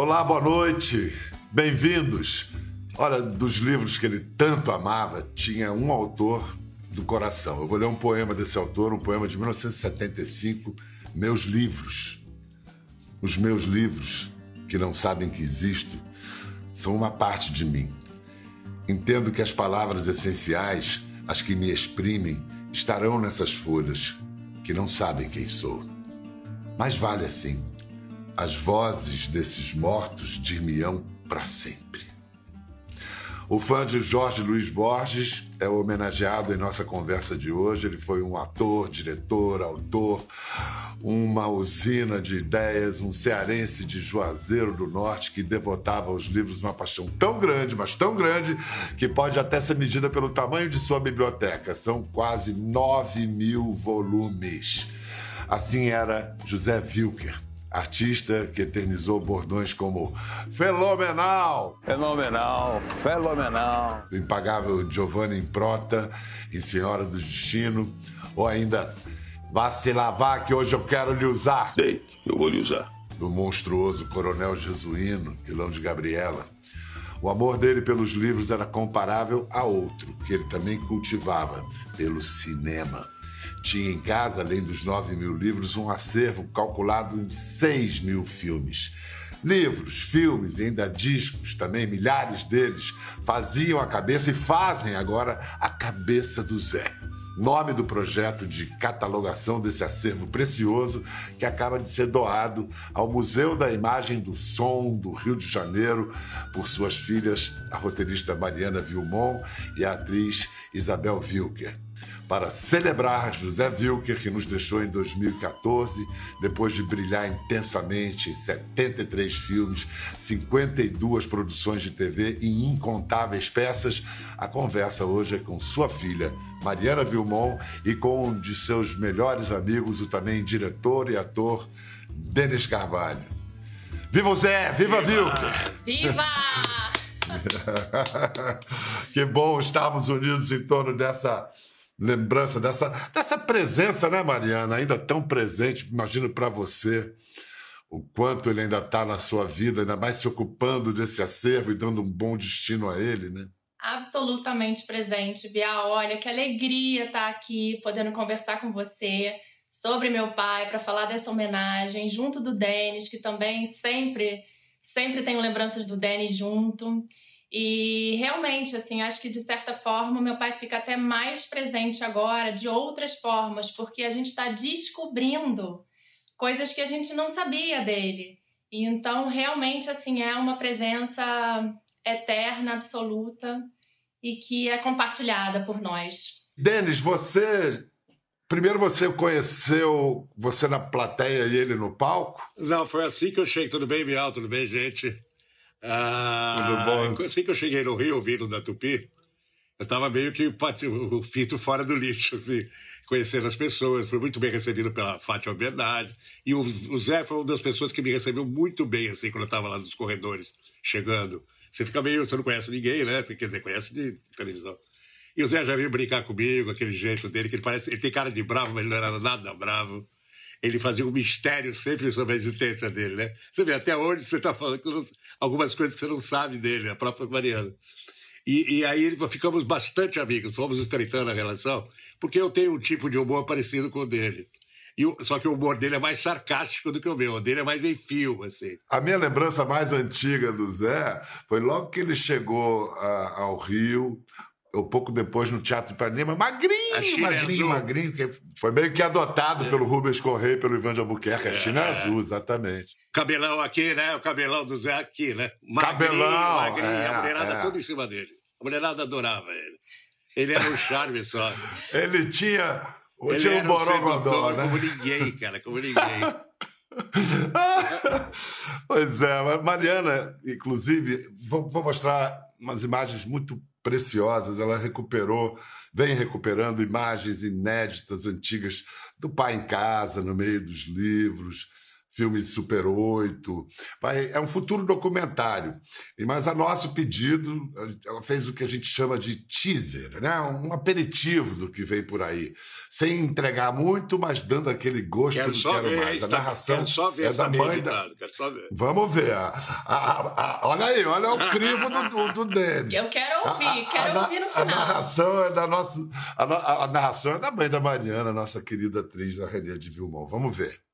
Olá, boa noite. Bem-vindos. Olha, dos livros que ele tanto amava, tinha um autor do coração. Eu vou ler um poema desse autor, um poema de 1975, Meus Livros. Os meus livros, que não sabem que existo, são uma parte de mim. Entendo que as palavras essenciais, as que me exprimem, estarão nessas folhas, que não sabem quem sou. Mas vale assim as vozes desses mortos dir-me-ão para sempre. O fã de Jorge Luiz Borges é homenageado em nossa conversa de hoje. Ele foi um ator, diretor, autor, uma usina de ideias, um cearense de Juazeiro do Norte que devotava aos livros uma paixão tão grande, mas tão grande, que pode até ser medida pelo tamanho de sua biblioteca. São quase 9 mil volumes. Assim era José Wilker artista que eternizou bordões como fenomenal, fenomenal, fenomenal, do impagável Giovanni Improta em Senhora do Destino, ou ainda Vá se lavar que hoje eu quero lhe usar. Deite, eu vou lhe usar. Do monstruoso Coronel Jesuíno, vilão de Gabriela. O amor dele pelos livros era comparável a outro, que ele também cultivava, pelo cinema. Tinha em casa, além dos 9 mil livros, um acervo calculado em 6 mil filmes. Livros, filmes e ainda discos também, milhares deles, faziam a cabeça e fazem agora a cabeça do Zé. Nome do projeto de catalogação desse acervo precioso que acaba de ser doado ao Museu da Imagem do Som do Rio de Janeiro por suas filhas, a roteirista Mariana Vilmon e a atriz Isabel Wilker para celebrar José Wilker, que nos deixou em 2014, depois de brilhar intensamente em 73 filmes, 52 produções de TV e incontáveis peças. A conversa hoje é com sua filha, Mariana Vilmon, e com um de seus melhores amigos, o também diretor e ator Denis Carvalho. Viva o Zé! Viva, Viva! Wilker! Viva! que bom estarmos unidos em torno dessa lembrança dessa, dessa presença, né, Mariana? Ainda tão presente, imagino para você o quanto ele ainda está na sua vida, ainda mais se ocupando desse acervo e dando um bom destino a ele, né? Absolutamente presente, Bia. Olha, que alegria estar tá aqui, podendo conversar com você sobre meu pai, para falar dessa homenagem, junto do Denis, que também sempre, sempre tenho lembranças do Denis junto. E realmente, assim, acho que de certa forma meu pai fica até mais presente agora, de outras formas, porque a gente está descobrindo coisas que a gente não sabia dele. E então, realmente, assim, é uma presença eterna, absoluta e que é compartilhada por nós. Denis, você. Primeiro você conheceu você na plateia e ele no palco? Não, foi assim que eu cheguei. Tudo bem, Bial? Tudo bem, gente? Ah? Assim que eu cheguei no Rio, ouvindo da Tupi, eu estava meio que o fito fora do lixo, assim, conhecendo as pessoas. Fui muito bem recebido pela Fátima Bernardi. E o, o, Zé foi uma das pessoas que me recebeu muito bem, assim, quando eu estava lá nos corredores, chegando. Você fica meio. Você não conhece ninguém, né? Quer dizer, conhece de televisão. E o Zé já veio brincar comigo, aquele jeito dele, que ele parece. Ele tem cara de bravo, mas ele não era nada bravo ele fazia um mistério sempre sobre a existência dele, né? Você vê, até hoje você está falando algumas coisas que você não sabe dele, a própria Mariana. E, e, aí ficamos bastante amigos, fomos estreitando a relação, porque eu tenho um tipo de humor parecido com o dele. E, só que o humor dele é mais sarcástico do que o meu, o dele é mais em fio, assim. A minha lembrança mais antiga do Zé foi logo que ele chegou a, ao Rio, ou pouco depois no Teatro de Ipanema, magrinho, magrinho, azul. magrinho, que foi meio que adotado é. pelo Rubens Correia e pelo Ivan de Albuquerque, a é. China Azul, exatamente. Cabelão aqui, né? O cabelão do Zé aqui, né? Magrinho, Cabelão, magrinho, é, a mulherada é. toda em cima dele. A mulherada adorava ele. Ele era um charme só. ele tinha, ele tinha um borogodó, né? Como ninguém, cara, como ninguém. pois é, Mariana, inclusive, vou, vou mostrar umas imagens muito preciosas. Ela recuperou, vem recuperando imagens inéditas, antigas, do pai em casa, no meio dos livros, filme Super 8. É um futuro documentário. Mas a nosso pedido, ela fez o que a gente chama de teaser, né? um aperitivo do que vem por aí. Sem entregar muito, mas dando aquele gosto quero do só quero ver, mais. A está, narração quero só ver é da mãe da... quero só ver. Vamos ver. A, a, a, olha aí, olha o crivo do, do, do Denis. Eu quero ouvir, quero ouvir no final. A narração é da nossa... A, narração é da mãe da Mariana, nossa querida atriz, a Renê de Vilmont. Vamos ver.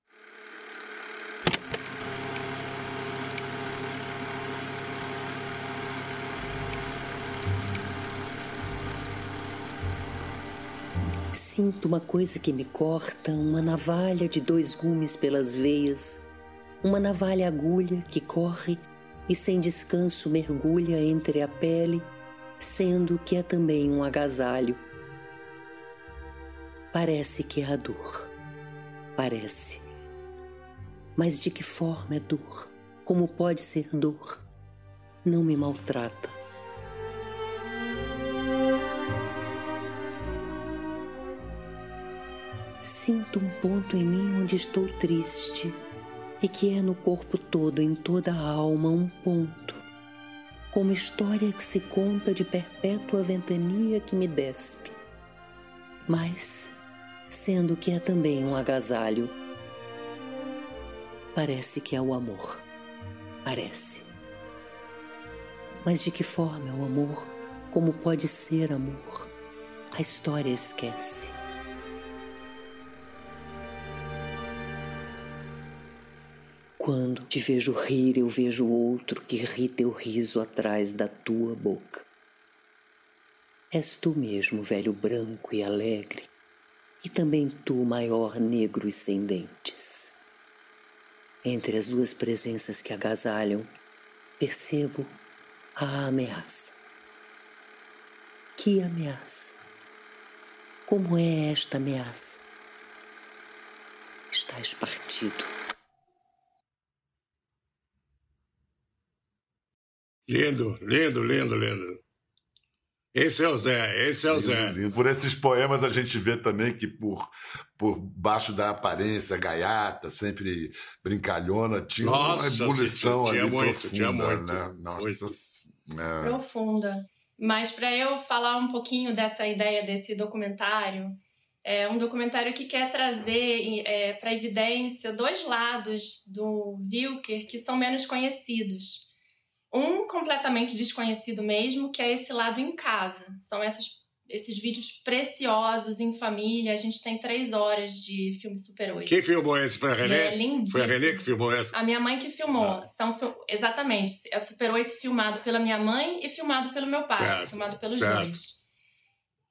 Sinto uma coisa que me corta, uma navalha de dois gumes pelas veias, uma navalha agulha que corre e sem descanso mergulha entre a pele, sendo que é também um agasalho. Parece que é a dor. Parece. Mas de que forma é dor? Como pode ser dor? Não me maltrata. Sinto um ponto em mim onde estou triste e que é no corpo todo, em toda a alma, um ponto, como história que se conta de perpétua ventania que me despe. Mas, sendo que é também um agasalho, parece que é o amor. Parece. Mas de que forma é o amor? Como pode ser amor? A história esquece. Quando te vejo rir, eu vejo outro que ri teu riso atrás da tua boca. És tu mesmo, velho branco e alegre, e também tu, maior negro e sem dentes. Entre as duas presenças que agasalham, percebo a ameaça. Que ameaça? Como é esta ameaça? Estás partido. Lindo, lindo, lindo, lindo. Esse é o Zé, esse é o lindo, Zé. Lindo. Por esses poemas a gente vê também que por, por baixo da aparência gaiata, sempre brincalhona, tinha Nossa, uma ebulição tinha ali muito, profunda, tinha muito, né? Nossa, muito. É... Profunda. Mas para eu falar um pouquinho dessa ideia desse documentário, é um documentário que quer trazer é, para evidência dois lados do Wilker que são menos conhecidos. Um completamente desconhecido mesmo, que é esse lado em casa. São essas, esses vídeos preciosos em família. A gente tem três horas de filme Super 8. Quem filmou esse? Foi a Renê? É lindíssimo. Foi a Renê que filmou esse? A minha mãe que filmou. Ah. São, exatamente. É Super 8 filmado pela minha mãe e filmado pelo meu pai. Certo. Filmado pelos certo. dois.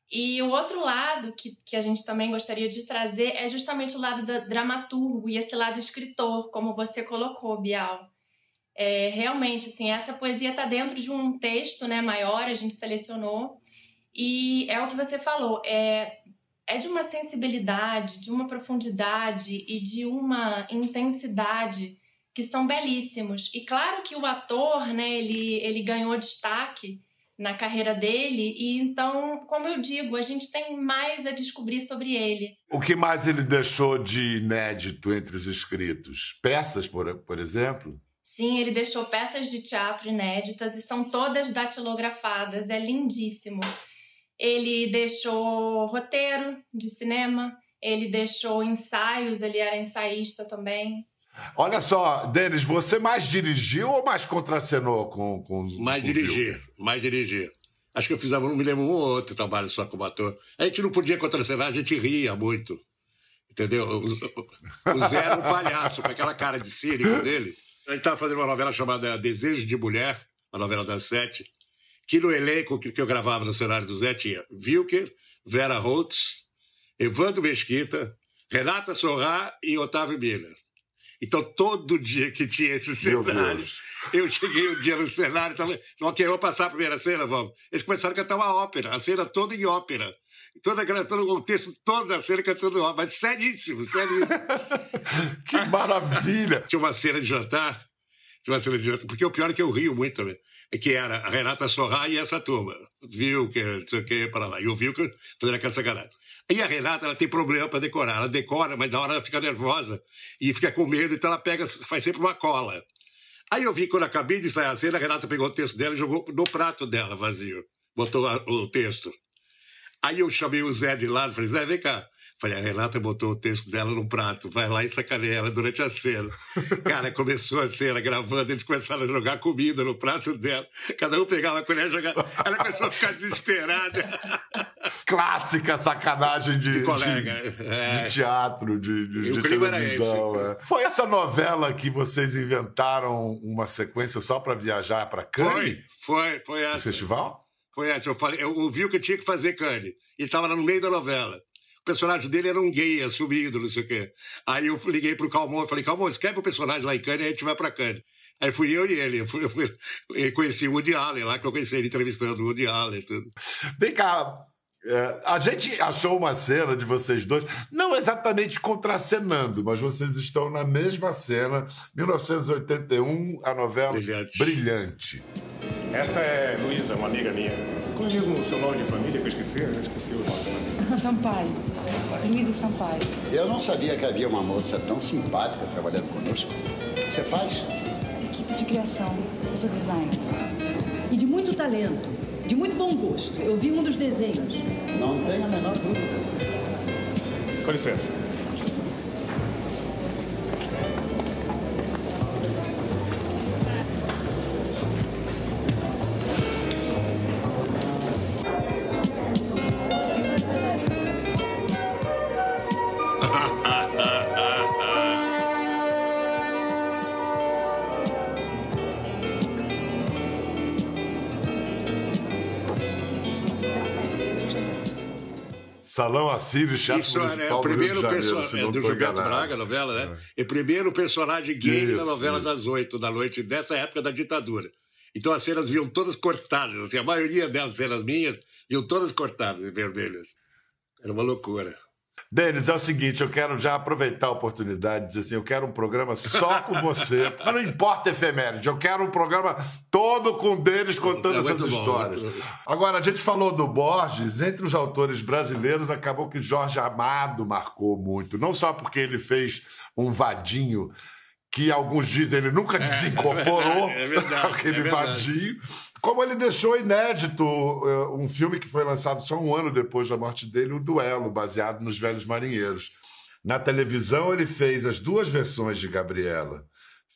E o outro lado que, que a gente também gostaria de trazer é justamente o lado da dramaturgo e esse lado escritor, como você colocou, Bial. É, realmente, assim, essa poesia está dentro de um texto né, maior, a gente selecionou, e é o que você falou, é, é de uma sensibilidade, de uma profundidade e de uma intensidade que são belíssimos. E claro que o ator, né, ele, ele ganhou destaque na carreira dele, e então, como eu digo, a gente tem mais a descobrir sobre ele. O que mais ele deixou de inédito entre os escritos? Peças, por, por exemplo? Sim, ele deixou peças de teatro inéditas e são todas datilografadas, é lindíssimo. Ele deixou roteiro de cinema, ele deixou ensaios, ele era ensaísta também. Olha só, Denis, você mais dirigiu ou mais contracenou com, com os. Mais dirigir, mais dirigir. Acho que eu fiz, não me lembro um ou outro trabalho só como ator. A gente não podia contracenar, a gente ria muito. Entendeu? O, o, o Zé era um palhaço, com aquela cara de cínico dele. A gente estava fazendo uma novela chamada Desejo de Mulher, uma novela das sete, que no elenco que, eu gravava no cenário do Zé tinha Wilker, Vera Holtz, Evandro Mesquita, Renata Sorrá e Otávio Miller. Então, todo dia que tinha esse cenário, eu cheguei um dia no cenário e falei, ok, vou passar a primeira cena, vamos. Eles começaram a cantar uma ópera, a cena toda em ópera. Toda aquela, todo o texto todo da cena cantando ópera, mas seríssimo, seríssimo. que maravilha! Tinha uma cena de jantar, tinha uma cena de jantar, porque o pior é que eu rio muito também, é que era a Renata Sorra e essa turma, viu que não sei o que, para lá, e o viu que fazendo aquela sacanagem. E a Renata, ela tem problema para decorar. Ela decora, mas na hora ela fica nervosa e fica com medo, então ela pega, faz sempre uma cola. Aí eu vi, quando acabei de sair a cena, a Renata pegou o texto dela e jogou no prato dela, vazio. Botou o texto. Aí eu chamei o Zé de lado e falei, Zé, vem cá. Falei, a Renata botou o texto dela no prato, vai lá e sacaneia ela durante a cena. Cara, começou a cena gravando, eles começaram a jogar comida no prato dela. Cada um pegava a colher e jogava. Ela começou a ficar desesperada. Clássica sacanagem de, de colega. De, é. de teatro, de, de, o de televisão. Era esse. É. Foi essa novela que vocês inventaram uma sequência só para viajar para Cannes? Foi, foi, foi essa. O festival? Foi essa. Eu, falei, eu ouvi o que tinha que fazer Cannes. E estava lá no meio da novela. O personagem dele era um gay assumido, não sei o quê. Aí eu liguei pro Calmon e falei, Calmon, escreve o personagem lá em Cannes e a gente vai pra Cannes. Aí fui eu e ele. Eu, fui, eu, fui, eu conheci o Woody Allen lá, que eu conheci ele entrevistando o Woody Allen e tudo. Vem cá, é, a gente achou uma cena de vocês dois, não exatamente contracenando, mas vocês estão na mesma cena, 1981, a novela Brilhante. Brilhante. Essa é Luísa, uma amiga minha. Como é mesmo o seu nome de família que eu esqueci? Eu esqueci o nome de família. Sampaio. Sampaio. Luísa Sampaio. Eu não sabia que havia uma moça tão simpática trabalhando conosco. Você faz? Equipe de criação. Eu sou designer. E de muito talento. De muito bom gosto. Eu vi um dos desenhos. Não tenho a menor dúvida. Com licença. Salão Assírio, Teatro Isso Municipal é o primeiro personagem é, do Gilberto Braga, novela, né? É. E primeiro personagem gay isso, na novela isso. das oito da noite, dessa época da ditadura. Então as cenas vinham todas cortadas, assim, a maioria delas, cenas minhas, vinham todas cortadas e vermelhas. Era uma loucura. Denis, é o seguinte, eu quero já aproveitar a oportunidade e dizer assim, eu quero um programa só com você. não importa efeméride, eu quero um programa todo com o Denis contando é essas bom, histórias. Muito... Agora, a gente falou do Borges, entre os autores brasileiros, acabou que Jorge Amado marcou muito. Não só porque ele fez um vadinho que alguns dizem ele nunca desincorporou é, é verdade, aquele é verdade. vadinho, como ele deixou inédito uh, um filme que foi lançado só um ano depois da morte dele, o Duelo, baseado nos Velhos Marinheiros. Na televisão, ele fez as duas versões de Gabriela.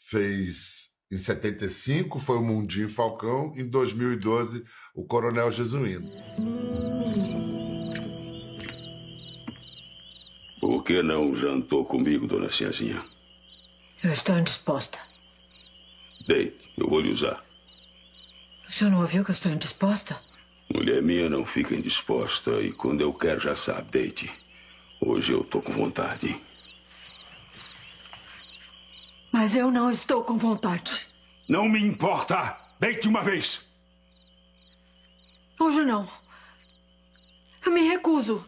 Fez em 75, foi o Mundinho Falcão, em 2012, o Coronel Jesuíno. Por que não jantou comigo, dona Ciazinha? Eu estou indisposta. Deite, eu vou lhe usar. O senhor não ouviu que eu estou indisposta? Mulher minha não fica indisposta e quando eu quero já sabe, deite. Hoje eu tô com vontade. Mas eu não estou com vontade. Não me importa. Deite uma vez. Hoje não. Eu me recuso.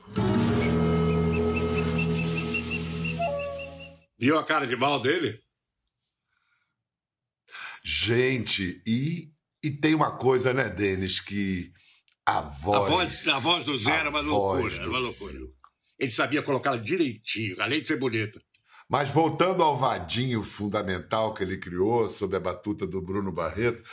Viu a cara de mal dele? Gente, e e tem uma coisa, né, Denis, que a voz. A voz, a voz do Zé era uma loucura, era uma loucura. Ele sabia colocá-la direitinho, além de ser bonita. Mas voltando ao vadinho fundamental que ele criou, sob a batuta do Bruno Barreto,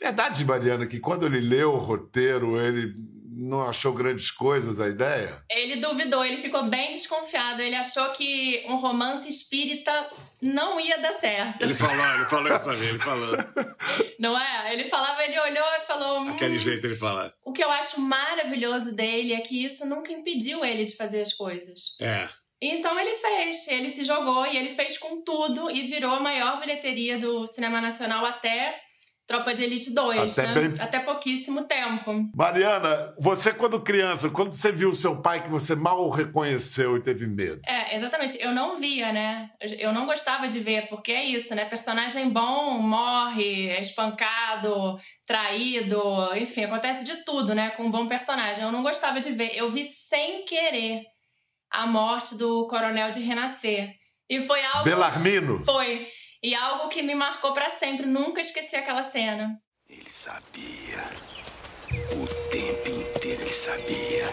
verdade, Mariana, que quando ele leu o roteiro, ele não achou grandes coisas a ideia? Ele duvidou, ele ficou bem desconfiado. Ele achou que um romance espírita não ia dar certo. Ele falou, ele falou isso pra mim, ele falou. Não é? Ele falava, ele olhou e falou. Hum, Aquele jeito ele fala. O que eu acho maravilhoso dele é que isso nunca impediu ele de fazer as coisas. É. Então ele fez, ele se jogou e ele fez com tudo e virou a maior bilheteria do cinema nacional até Tropa de Elite 2, Até né? bem- Até pouquíssimo tempo. Mariana, você quando criança, quando você viu seu pai que você mal o reconheceu e teve medo? É, exatamente. Eu não via, né? Eu não gostava de ver, porque é isso, né? Personagem bom morre, é espancado, traído, enfim, acontece de tudo, né? Com um bom personagem. Eu não gostava de ver. Eu vi sem querer a morte do coronel de Renascer. E foi algo. Belarmino? Foi. E algo que me marcou pra sempre. Nunca esqueci aquela cena. Ele sabia. O tempo inteiro ele sabia.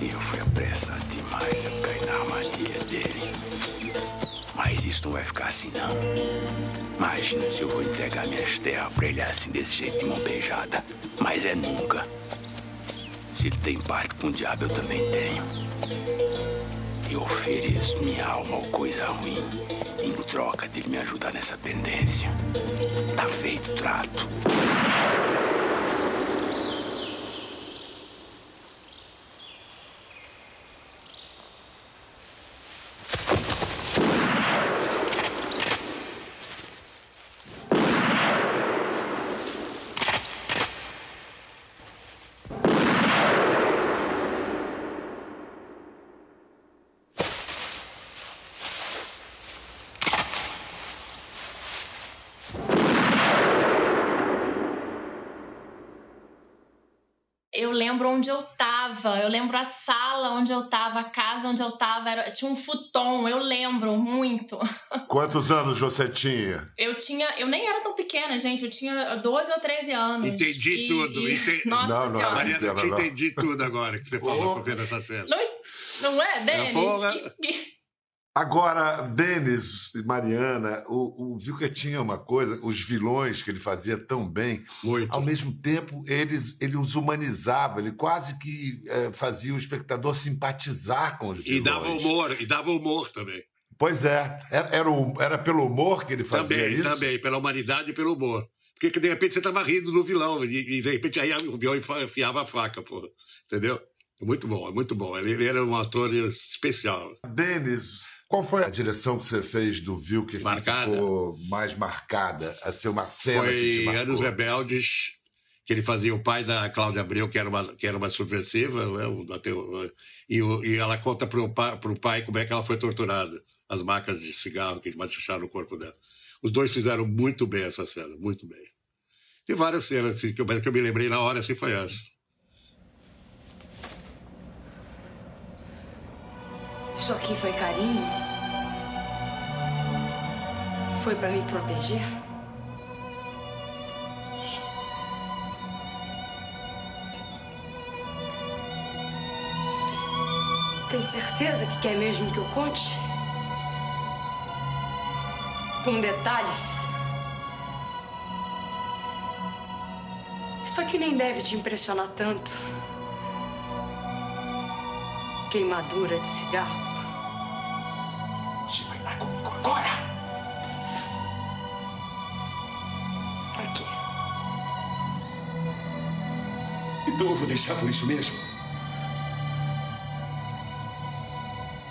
Eu fui a apressado demais a cair na armadilha dele. Mas isso não vai ficar assim, não. Imagina se eu vou entregar minhas terras pra ele assim, desse jeito, de mão beijada. Mas é nunca. Se ele tem parte com o diabo, eu também tenho. Eu ofereço minha alma ao coisa ruim em troca dele me ajudar nessa pendência. Tá feito o trato. eu lembro onde eu tava, eu lembro a sala onde eu tava, a casa onde eu tava, era, tinha um futon, eu lembro muito. Quantos anos você tinha? Eu tinha, eu nem era tão pequena, gente, eu tinha 12 ou 13 anos. Entendi e, tudo. E... Entendi. Nossa Não, não, senhora. Mariana, eu te entendi tudo agora que você falou com vendo essa cena. Não, não é, Denis? Que- que- Agora, Denis e Mariana, o, o Vilker tinha uma coisa, os vilões que ele fazia tão bem, Muito. ao mesmo tempo eles, ele os humanizava, ele quase que eh, fazia o espectador simpatizar com os vilões. E dava humor, e dava humor também. Pois é, era, era, o- era pelo humor que ele fazia Também, isso? também, pela humanidade e pelo humor. Porque que, de repente você estava rindo do vilão, e, e, de repente aí o vilão enfiava a faca, pô. Entendeu? É muito bom, é muito bom. Ele, ele era um ator especial. Denis, qual foi a direção que você fez do Vilker que Marcada? ficou mais marcada? A ser uma cena que te Foi marcou? Anos Rebeldes, que ele fazia o pai da Cláudia Abreu, que era uma, que era uma subversiva, né, e, o- e ela conta pro pai, pro pai como é que ela foi torturada, as marcas de cigarro que machucaram no corpo dela. Os dois fizeram muito bem essa cena, muito bem. Tem várias cenas assim, que, eu, que eu me lembrei na hora, assim foi essa. Isso aqui foi carinho? Foi pra me proteger? Tem certeza que quer mesmo que eu conte? Com detalhes? Isso aqui nem deve te impressionar tanto. Queimadura de cigarro. Então eu vou deixar por isso mesmo.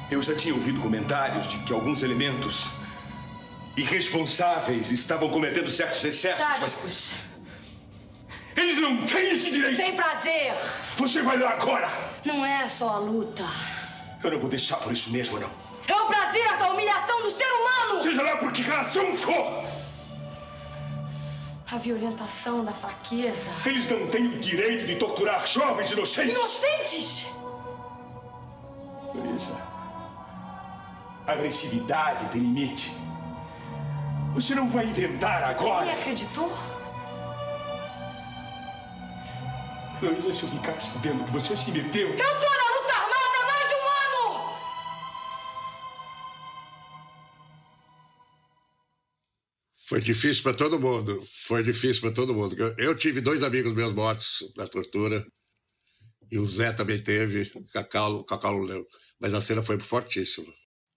Eu já tinha ouvido comentários de que alguns elementos irresponsáveis estavam cometendo certos excessos, mas eles não têm esse direito! Tem prazer. Você vai lá agora! Não é só a luta. Eu não vou deixar por isso mesmo, não. É o prazer da humilhação do ser humano. Seja lá por que razão for! A violentação da fraqueza. Eles não têm o direito de torturar jovens inocentes! Inocentes! Luísa, a agressividade tem limite. Você não vai inventar E agora! acreditou? Luísa, se eu ficar sabendo que você se meteu. Eu Foi difícil para todo mundo. Foi difícil para todo mundo. Eu, eu tive dois amigos meus mortos na tortura. E o Zé também teve. O Cacau, o Cacau não lembro. Mas a cena foi fortíssima.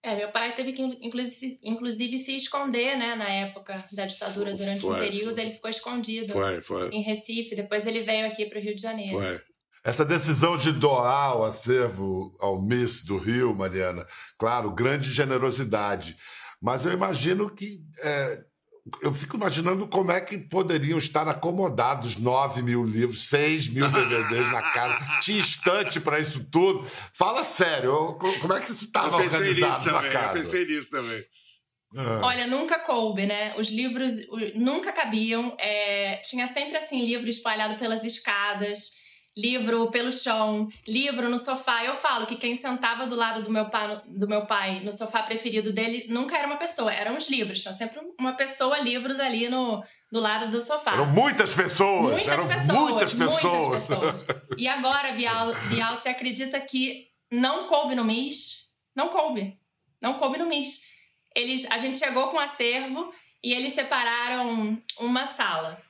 É, meu pai teve que, inclusive, inclusive, se esconder, né, na época da ditadura, durante um Foi, período, foi. ele ficou escondido Foi, foi. em Recife. Depois ele veio aqui para o Rio de Janeiro. Foi. Essa decisão de doar o acervo ao Miss do Rio, Mariana, claro, grande generosidade. Mas eu imagino que. é, eu fico imaginando como é que poderiam estar acomodados 9 mil livros, 6 mil DVDs na casa. Tinha estante para isso tudo. Fala sério, eu- como é que isso estava Eu pensei organizado nisso na também. Eu casa? pensei nisso também. Ah. Olha, nunca coube, né? Os livros nunca cabiam. É, tinha sempre, assim, livro espalhado pelas escadas, livro pelo chão, livro no sofá. Eu falo que quem sentava do lado do meu pai, do meu pai no sofá preferido dele nunca era uma pessoa, eram os livros. Tinha sempre uma pessoa, livros ali no, do lado do sofá. Eram muitas pessoas, Muitas eram pessoas, muitas pessoas. muitas pessoas. E agora, Bial, Bial, você acredita que não coube no MIS. Não coube. Não coube no MIS. Eles, a gente chegou com acervo e eles separaram uma sala.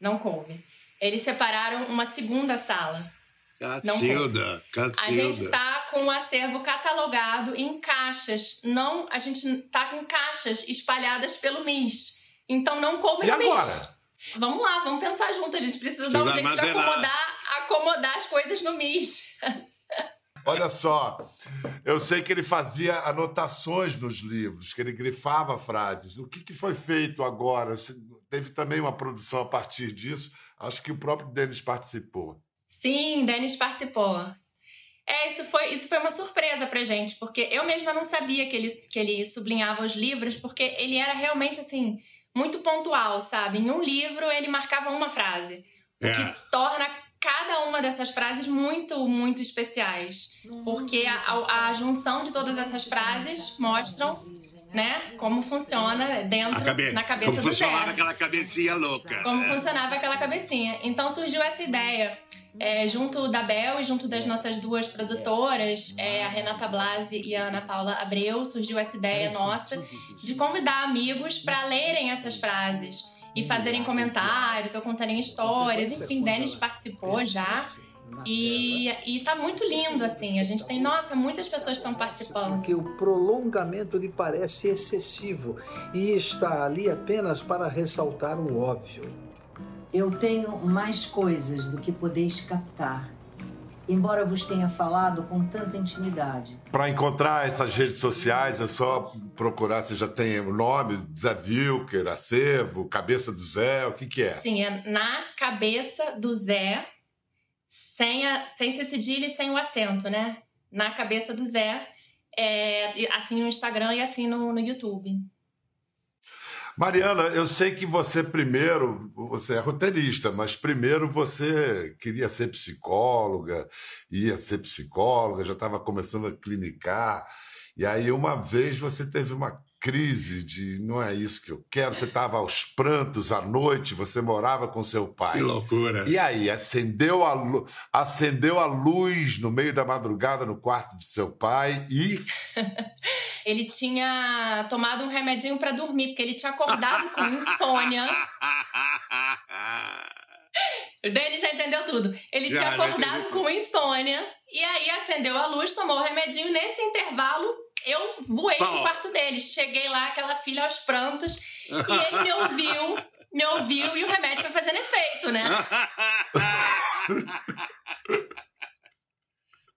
Não coube. Eles separaram uma segunda sala. Cacilda, Cacilda. A gente tá com o acervo catalogado em caixas. Não, a gente tá com caixas espalhadas pelo MIS. Então não coube E no MIS. agora? Vamos lá, vamos pensar junto. A gente precisa dar um jeito de acomodar, acomodar as coisas no MIS. Olha só, eu sei que ele fazia anotações nos livros, que ele grifava frases. O que, que foi feito agora? Teve também uma produção a partir disso. Acho que o próprio Denis participou. Sim, Denis participou. É, isso foi, isso foi uma surpresa pra gente, porque eu mesma não sabia que ele, que ele sublinhava os livros, porque ele era realmente, assim, muito pontual, sabe? Em um livro, ele marcava uma frase, o É. que torna cada uma dessas frases muito, muito especiais. Porque a, a- a junção de todas essas frases mostram, né, como funciona dentro, cabe... na cabeça Como do funcionava aquela cabecinha louca. como né? funcionava aquela cabecinha. Então surgiu essa ideia, é, junto da Bel e junto das nossas duas produtoras, é, a Renata Blasi e a Ana Paula Abreu, surgiu essa ideia nossa de convidar amigos para lerem essas frases e fazerem comentários ou contarem histórias. Enfim, Denis participou já. E, e tá muito lindo, assim. A gente tem, nossa, muitas pessoas estão participando. Porque o prolongamento lhe parece excessivo e está ali apenas para ressaltar o óbvio. Eu tenho mais coisas do que podeis captar, embora vos tenha falado com tanta intimidade. Para encontrar essas redes sociais é só procurar, você já tem o nome, Zé Vilker, Acervo, Cabeça do Zé, o que que é? Sim, é na cabeça do Zé, sem, a, sem ser cedilha e sem o acento, né? Na cabeça do Zé, é, assim no Instagram e assim no, no YouTube. Mariana, eu sei que você primeiro, você é roteirista, mas primeiro você queria ser psicóloga, ia ser psicóloga, já estava começando a clinicar, e aí uma vez você teve uma crise de não é isso que eu quero, você estava aos prantos à noite, você morava com seu pai. Que loucura. E aí, acendeu a, acendeu a luz no meio da madrugada no quarto de seu pai e Ele tinha tomado um remedinho pra dormir, porque ele tinha acordado com insônia. O Denis já entendeu tudo. Ele Já, tinha acordado com insônia e aí acendeu a luz, tomou o remedinho. Nesse intervalo, eu voei Pau. pro quarto dele. Cheguei lá, aquela filha aos prantos, e ele me ouviu, me ouviu e o remédio foi fazendo efeito, né?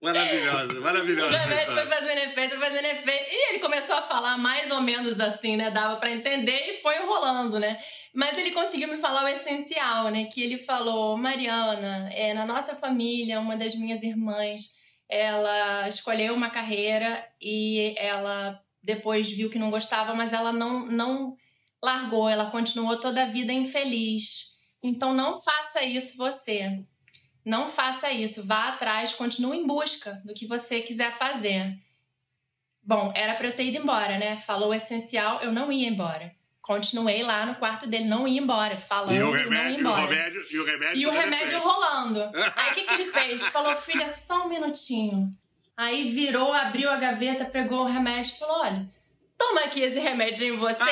Maravilhosa, O maravilhosa. essa remédio foi fazendo efeito, foi fazendo efeito. E ele começou a falar mais ou menos assim, né? Dava pra entender e foi enrolando, né? Mas ele conseguiu me falar o essencial, né? Que ele falou: Mariana, é, na nossa família, uma das minhas irmãs, ela escolheu uma carreira e ela depois viu que não gostava, mas ela não, não largou, ela continuou toda a vida infeliz. Então não faça isso você. Não faça isso. Vá atrás, continue em busca do que você quiser fazer. Bom, era pra eu ter ido embora, né? Falou o essencial, eu não ia embora. Continuei lá no quarto dele, não ia embora, falando E o não ia remédio, e o embora. remédio, e o remédio. E o remédio rolando. Aí o que, que ele fez? Falou, filha, só um minutinho. Aí virou, abriu a gaveta, pegou o remédio e falou: olha, toma aqui esse remédio em você.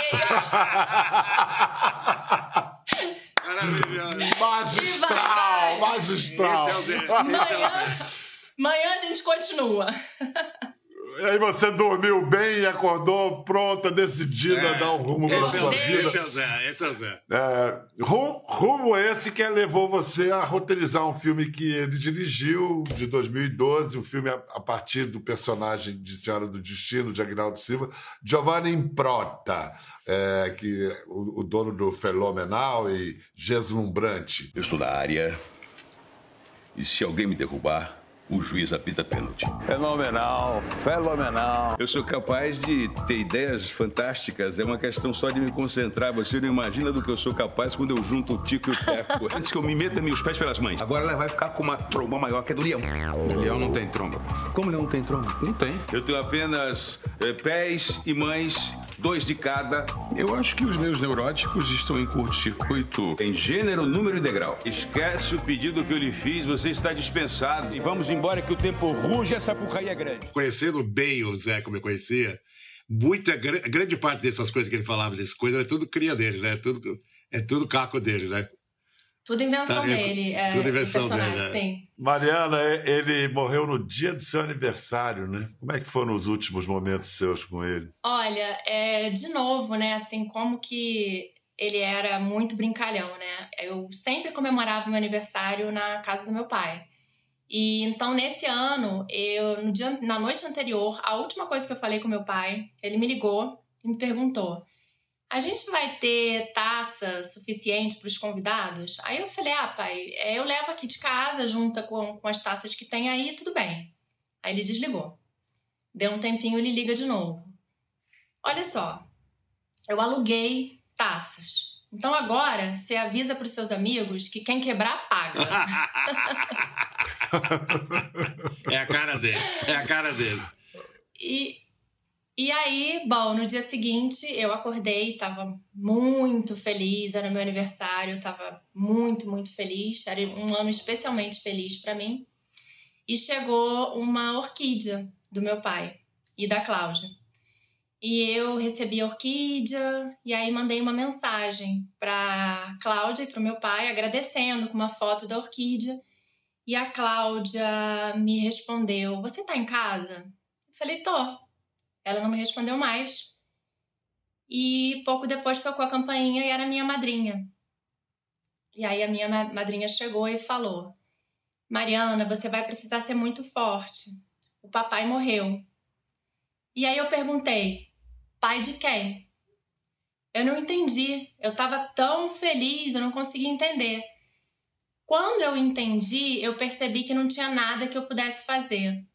Maravilhosa. Magistral, magistral. Esse é o Esse é amanhã a gente continua. E aí você dormiu bem e acordou pronta, decidida a É, dar um rumo para esse é sua vida. Esse é o Zé, esse é o Zé. É, ru- rumo esse que levou você a roteirizar um filme que ele dirigiu, de 2012, um filme a, a partir do personagem de Senhora do Destino, de Agnaldo Silva, Giovanni Improta, é, que é o, o dono do Fenomenal e Geslumbrante. Eu estou na área. E se alguém me derrubar, o juiz apita pênalti. Fenomenal, fenomenal. Eu sou capaz de ter ideias fantásticas. É uma questão só de me concentrar. Você não imagina do que eu sou capaz quando eu junto o tico e o teco. Antes que eu me meta meus pés pelas mães. Agora ela vai ficar com uma tromba maior que a do leão. O leão não tem tromba. Como leão não tem tromba? Não tem. Eu tenho apenas eh, pés e mães dois de cada. Eu acho que os meus neuróticos estão em curto-circuito. Em gênero, número e degrau. Esquece o pedido que eu lhe fiz, você está dispensado. E vamos embora que o tempo ruge, essa porcaria é grande. Conhecendo bem o Zé como eu conhecia, muita grande parte dessas coisas que ele falava, dessas coisas, é tudo cria dele, né? Tudo, é tudo caco dele, né? Tudo invenção tá, dele. É, tudo invenção dele. É. Sim. Mariana, ele morreu no dia do seu aniversário, né? Como é que foram os últimos momentos seus com ele? Olha, é, de novo, né? Assim, como que ele era muito brincalhão, né? Eu sempre comemorava meu aniversário na casa do meu pai. E então, nesse ano, eu, no dia, na noite anterior, a última coisa que eu falei com meu pai, ele me ligou e me perguntou: a gente vai ter taça suficiente para os convidados? Aí eu falei, ah, pai, é, eu levo aqui de casa, junta com, com as taças que tem aí, tudo bem. Aí ele desligou. Deu um tempinho, ele liga de novo. Olha só, eu aluguei taças. Então agora você avisa para os seus amigos que quem quebrar paga. é a cara dele, é a cara dele. E e aí, bom, no dia seguinte eu acordei, tava muito feliz, era meu aniversário, tava muito, muito feliz, era um ano especialmente feliz para mim. E chegou uma orquídea do meu pai e da Cláudia. E eu recebi a orquídea e aí mandei uma mensagem para Cláudia e para o meu pai agradecendo com uma foto da orquídea. E a Cláudia me respondeu: "Você tá em casa?" Eu falei: "Tô". Ela não me respondeu mais. E pouco depois tocou a campainha e era minha madrinha. E aí a minha madrinha chegou e falou: Mariana, você vai precisar ser muito forte. O papai morreu. E aí eu perguntei: pai de quem? Eu não entendi. Eu estava tão feliz, eu não conseguia entender. Quando eu entendi, eu percebi que não tinha nada que eu pudesse fazer.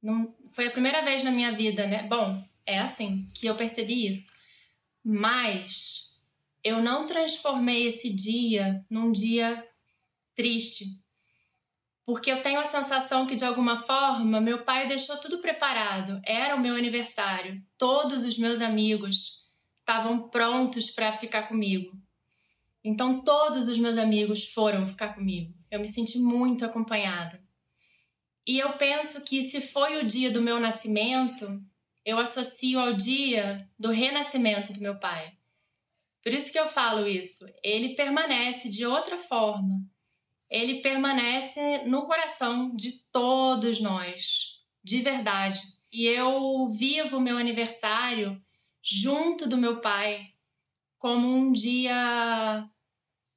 Não, foi a primeira vez na minha vida, né? Bom, é assim que eu percebi isso. Mas eu não transformei esse dia num dia triste. Porque eu tenho a sensação que, de alguma forma, meu pai deixou tudo preparado. Era o meu aniversário. Todos os meus amigos estavam prontos para ficar comigo. Então, todos os meus amigos foram ficar comigo. Eu me senti muito acompanhada. E eu penso que se foi o dia do meu nascimento, eu associo ao dia do renascimento do meu pai. Por isso que eu falo isso. Ele permanece de outra forma. Ele permanece no coração de todos nós, de verdade. E eu vivo o meu aniversário junto do meu pai como um dia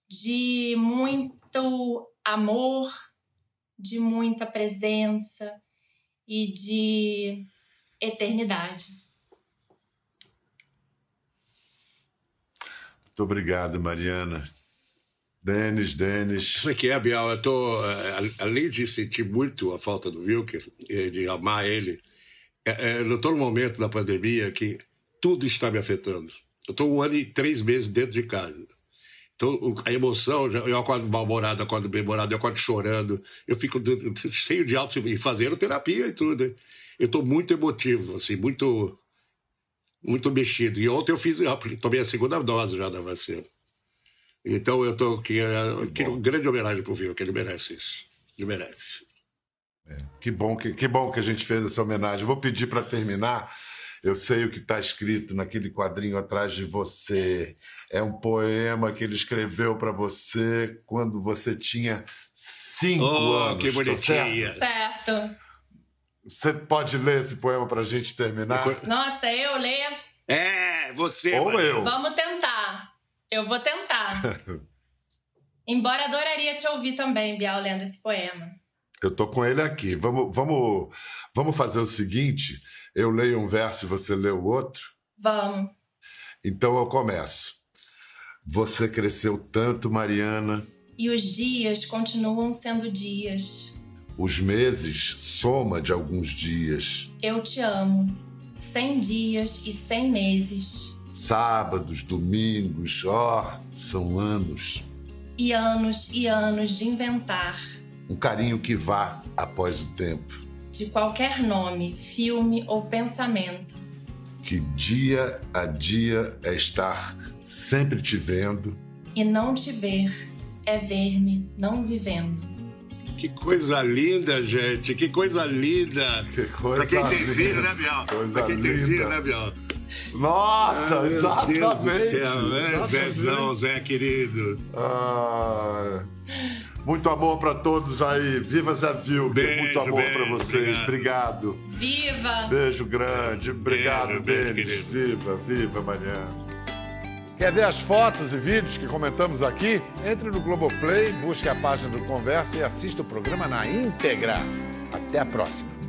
de muito amor, de muita presença e de eternidade. Muito obrigado, Mariana. Denis, Denis. Isso aqui é, Bial. Eu tô, eh, além de sentir muito a falta do Wilker, de amar ele, é, é, eu estou no momento da pandemia que tudo está me afetando. Eu estou um ano e três meses dentro de casa. Então, a emoção, eu acordo mal-humorado, acordo bem-humorado, eu acordo chorando, eu fico cheio de alto e fazendo terapia e tudo. Eu estou muito emotivo, assim, muito muito mexido. E ontem eu fiz, eu tomei a segunda dose já da vacina. Então eu estou aqui, aqui uma grande homenagem para o Viu, que ele merece isso. Ele merece. É, que bom que, que bom que a gente fez essa homenagem. Vou pedir para terminar eu sei o que está escrito naquele quadrinho atrás de você. É um poema que ele escreveu para você quando você tinha cinco oh, anos. Que bonitinha. Certo? certo. Você pode ler esse poema para a gente terminar? Nossa, eu leio. É, você. Ou eu. Vamos tentar. Eu vou tentar. Embora adoraria te ouvir também, Bial, lendo esse poema. Eu tô com ele aqui. Vamos, vamos, vamos fazer o seguinte. Eu leio um verso e você lê o outro? Vamos. Então eu começo. Você cresceu tanto, Mariana. E os dias continuam sendo dias. Os meses, soma de alguns dias. Eu te amo. Cem dias e cem meses. Sábados, domingos, ó, oh, são anos. E anos e anos de inventar. Um carinho que vá após o tempo de qualquer nome, filme ou pensamento. que dia a dia é estar sempre te vendo. E não te ver é ver-me não vivendo. Que coisa linda, gente. Que coisa linda. Que coisa pra quem tem linda. filho, né, Bial? Coisa Pra quem tem linda. filho, né, Bial? Nossa, Ah, exatamente. Deus do céu, é, exatamente. Zezão, Zé querido. Ah, muito amor pra todos aí. Viva Zé Vilker. Beijo, Muito amor pra vocês. Obrigado. Viva! Beijo grande. Obrigado, Beijo. Viva, viva amanhã. Quer ver as fotos e vídeos que comentamos aqui? Entre no Globoplay, busque a página do Conversa e assista o programa na íntegra. Até a próxima.